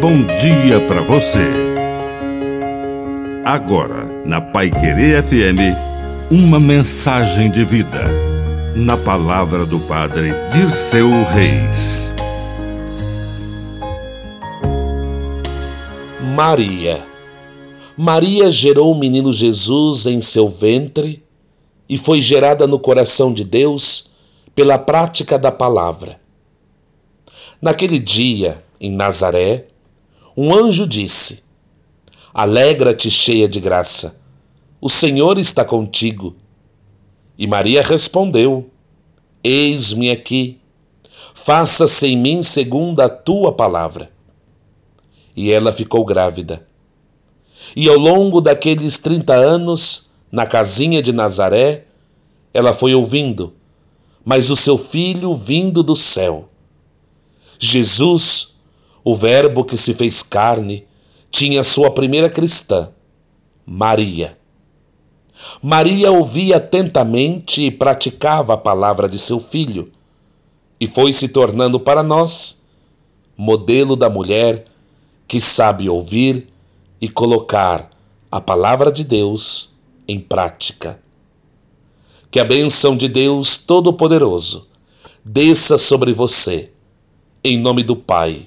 bom dia para você. Agora, na Pai Querer FM, uma mensagem de vida. Na palavra do Padre Dirceu Reis. Maria. Maria gerou o menino Jesus em seu ventre e foi gerada no coração de Deus pela prática da palavra. Naquele dia, em Nazaré, um anjo disse: Alegra-te, cheia de graça, o Senhor está contigo. E Maria respondeu: Eis-me aqui, faça-se em mim segundo a tua palavra. E ela ficou grávida. E ao longo daqueles trinta anos, na casinha de Nazaré, ela foi ouvindo, mas o seu filho vindo do céu Jesus, o Verbo que se fez carne, tinha sua primeira cristã, Maria. Maria ouvia atentamente e praticava a palavra de seu filho, e foi se tornando para nós modelo da mulher que sabe ouvir e colocar a palavra de Deus em prática. Que a bênção de Deus Todo-Poderoso desça sobre você em nome do Pai,